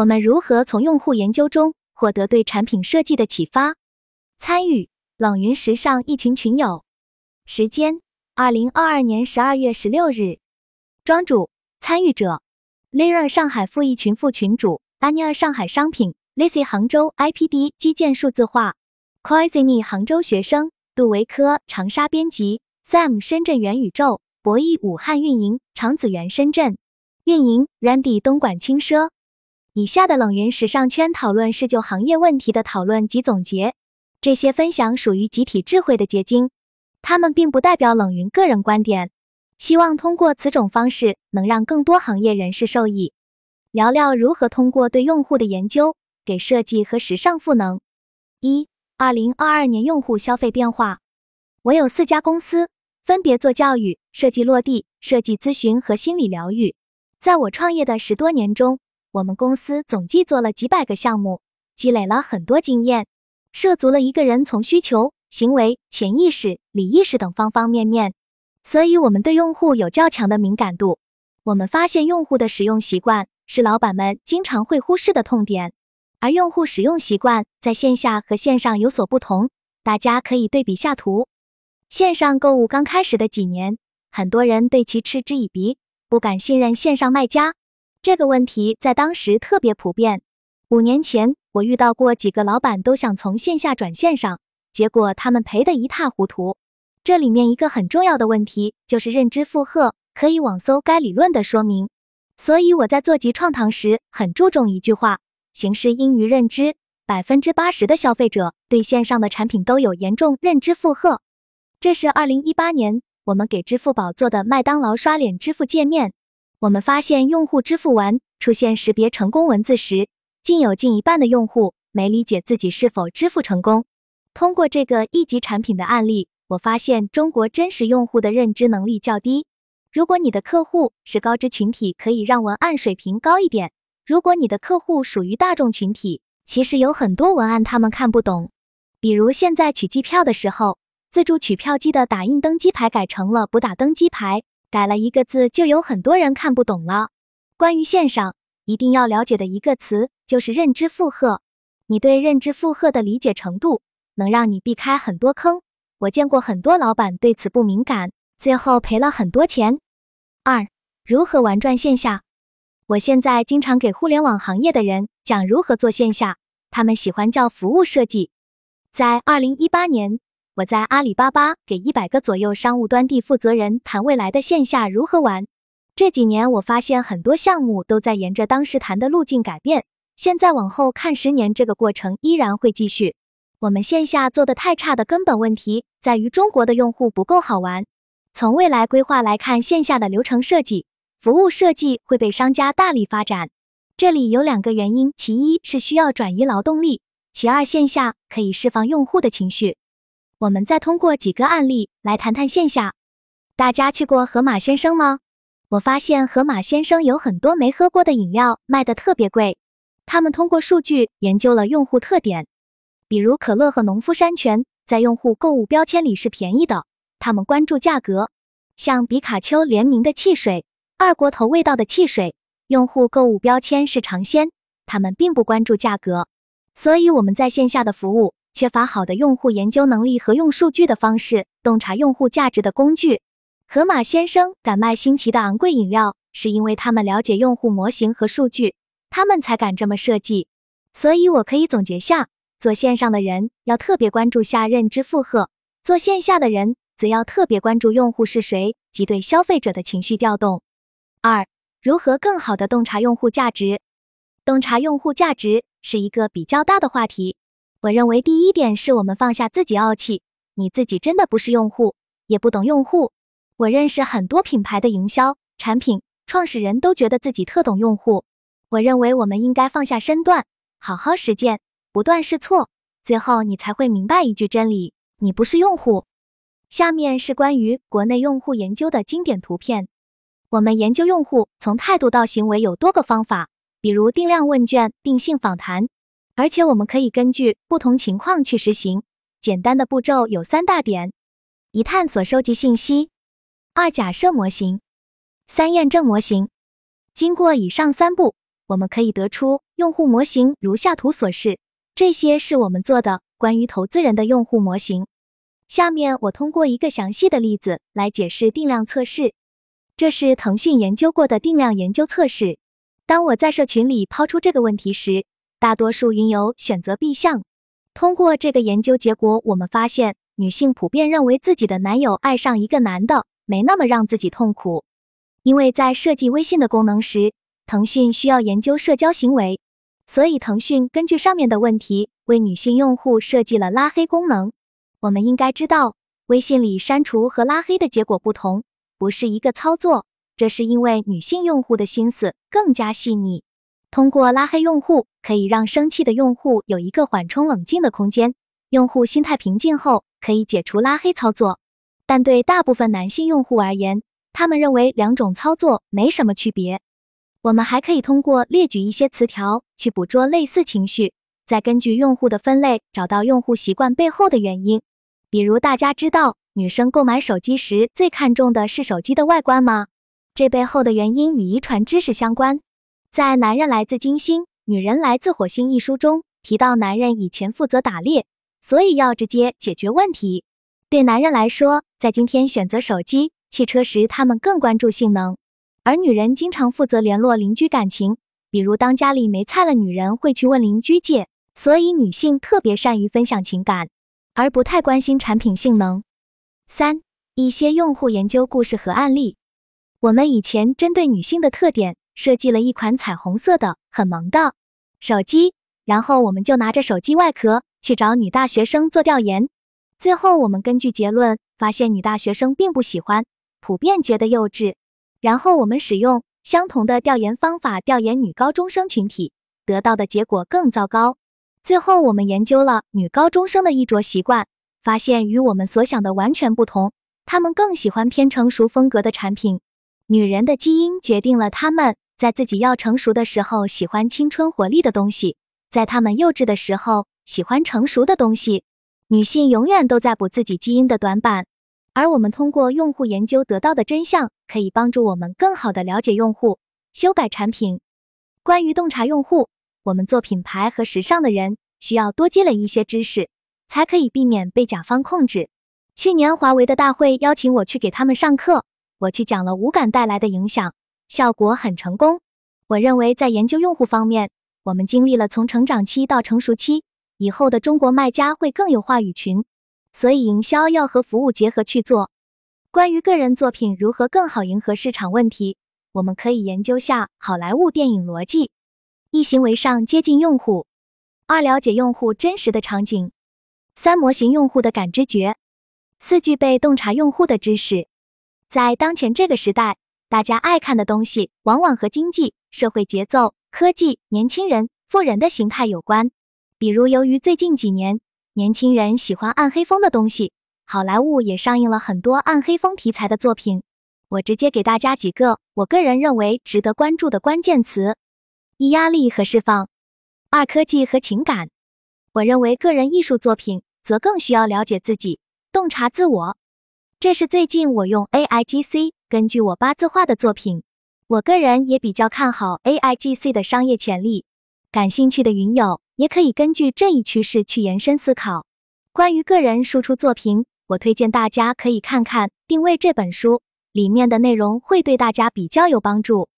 我们如何从用户研究中获得对产品设计的启发？参与冷云时尚一群群友，时间二零二二年十二月十六日，庄主参与者 l i r a 上海副一群副群主 Anya 上海商品 Lizzy 杭州 IPD 基建数字化 c o i z i n i 杭州学生杜维科长沙编辑 Sam 深圳元宇宙博弈武汉运营常子源深圳运营 Randy 东莞轻奢。以下的冷云时尚圈讨论是就行业问题的讨论及总结，这些分享属于集体智慧的结晶，他们并不代表冷云个人观点。希望通过此种方式能让更多行业人士受益。聊聊如何通过对用户的研究给设计和时尚赋能。一、二零二二年用户消费变化。我有四家公司，分别做教育、设计落地、设计咨询和心理疗愈。在我创业的十多年中。我们公司总计做了几百个项目，积累了很多经验，涉足了一个人从需求、行为、潜意识、理意识等方方面面，所以我们对用户有较强的敏感度。我们发现用户的使用习惯是老板们经常会忽视的痛点，而用户使用习惯在线下和线上有所不同。大家可以对比下图。线上购物刚开始的几年，很多人对其嗤之以鼻，不敢信任线上卖家。这个问题在当时特别普遍。五年前，我遇到过几个老板都想从线下转线上，结果他们赔得一塌糊涂。这里面一个很重要的问题就是认知负荷，可以网搜该理论的说明。所以我在做集创堂时很注重一句话：形式应于认知。百分之八十的消费者对线上的产品都有严重认知负荷。这是二零一八年我们给支付宝做的麦当劳刷脸支付界面。我们发现，用户支付完出现识别成功文字时，竟有近一半的用户没理解自己是否支付成功。通过这个一级产品的案例，我发现中国真实用户的认知能力较低。如果你的客户是高知群体，可以让文案水平高一点；如果你的客户属于大众群体，其实有很多文案他们看不懂。比如现在取机票的时候，自助取票机的打印登机牌改成了不打登机牌。改了一个字，就有很多人看不懂了。关于线上，一定要了解的一个词就是认知负荷。你对认知负荷的理解程度，能让你避开很多坑。我见过很多老板对此不敏感，最后赔了很多钱。二、如何玩转线下？我现在经常给互联网行业的人讲如何做线下，他们喜欢叫服务设计。在二零一八年。我在阿里巴巴给一百个左右商务端地负责人谈未来的线下如何玩。这几年我发现很多项目都在沿着当时谈的路径改变。现在往后看十年，这个过程依然会继续。我们线下做的太差的根本问题在于中国的用户不够好玩。从未来规划来看，线下的流程设计、服务设计会被商家大力发展。这里有两个原因：其一是需要转移劳动力，其二线下可以释放用户的情绪。我们再通过几个案例来谈谈线下。大家去过盒马鲜生吗？我发现盒马鲜生有很多没喝过的饮料卖的特别贵。他们通过数据研究了用户特点，比如可乐和农夫山泉在用户购物标签里是便宜的，他们关注价格。像比卡丘联名的汽水、二锅头味道的汽水，用户购物标签是尝鲜，他们并不关注价格。所以我们在线下的服务。缺乏好的用户研究能力和用数据的方式洞察用户价值的工具。盒马先生敢卖新奇的昂贵饮料，是因为他们了解用户模型和数据，他们才敢这么设计。所以，我可以总结下：做线上的人要特别关注下认知负荷，做线下的人则要特别关注用户是谁及对消费者的情绪调动。二、如何更好的洞察用户价值？洞察用户价值是一个比较大的话题。我认为第一点是我们放下自己傲气，你自己真的不是用户，也不懂用户。我认识很多品牌的营销、产品创始人都觉得自己特懂用户。我认为我们应该放下身段，好好实践，不断试错，最后你才会明白一句真理：你不是用户。下面是关于国内用户研究的经典图片。我们研究用户从态度到行为有多个方法，比如定量问卷、定性访谈。而且我们可以根据不同情况去实行。简单的步骤有三大点：一、探索收集信息；二、假设模型；三、验证模型。经过以上三步，我们可以得出用户模型如下图所示。这些是我们做的关于投资人的用户模型。下面我通过一个详细的例子来解释定量测试。这是腾讯研究过的定量研究测试。当我在社群里抛出这个问题时，大多数云友选择 B 项。通过这个研究结果，我们发现女性普遍认为自己的男友爱上一个男的没那么让自己痛苦，因为在设计微信的功能时，腾讯需要研究社交行为。所以，腾讯根据上面的问题，为女性用户设计了拉黑功能。我们应该知道，微信里删除和拉黑的结果不同，不是一个操作。这是因为女性用户的心思更加细腻。通过拉黑用户，可以让生气的用户有一个缓冲冷静的空间。用户心态平静后，可以解除拉黑操作。但对大部分男性用户而言，他们认为两种操作没什么区别。我们还可以通过列举一些词条去捕捉类似情绪，再根据用户的分类找到用户习惯背后的原因。比如，大家知道女生购买手机时最看重的是手机的外观吗？这背后的原因与遗传知识相关。在《男人来自金星，女人来自火星》一书中提到，男人以前负责打猎，所以要直接解决问题。对男人来说，在今天选择手机、汽车时，他们更关注性能。而女人经常负责联络邻居感情，比如当家里没菜了，女人会去问邻居借。所以女性特别善于分享情感，而不太关心产品性能。三、一些用户研究故事和案例。我们以前针对女性的特点设计了一款彩虹色的很萌的手机，然后我们就拿着手机外壳去找女大学生做调研，最后我们根据结论发现女大学生并不喜欢，普遍觉得幼稚。然后我们使用相同的调研方法调研女高中生群体，得到的结果更糟糕。最后我们研究了女高中生的衣着习惯，发现与我们所想的完全不同。她们更喜欢偏成熟风格的产品。女人的基因决定了她们在自己要成熟的时候喜欢青春活力的东西，在她们幼稚的时候喜欢成熟的东西。女性永远都在补自己基因的短板。而我们通过用户研究得到的真相，可以帮助我们更好的了解用户，修改产品。关于洞察用户，我们做品牌和时尚的人需要多积累一些知识，才可以避免被甲方控制。去年华为的大会邀请我去给他们上课，我去讲了无感带来的影响，效果很成功。我认为在研究用户方面，我们经历了从成长期到成熟期，以后的中国卖家会更有话语权。所以，营销要和服务结合去做。关于个人作品如何更好迎合市场问题，我们可以研究下好莱坞电影逻辑：一、行为上接近用户；二、了解用户真实的场景；三、模型用户的感知觉；四、具备洞察用户的知识。在当前这个时代，大家爱看的东西往往和经济社会节奏、科技、年轻人、富人的形态有关。比如，由于最近几年，年轻人喜欢暗黑风的东西，好莱坞也上映了很多暗黑风题材的作品。我直接给大家几个我个人认为值得关注的关键词：一、压力和释放；二、科技和情感。我认为个人艺术作品则更需要了解自己，洞察自我。这是最近我用 AIGC 根据我八字画的作品。我个人也比较看好 AIGC 的商业潜力。感兴趣的云友。也可以根据这一趋势去延伸思考。关于个人输出作品，我推荐大家可以看看《定位》这本书，里面的内容会对大家比较有帮助。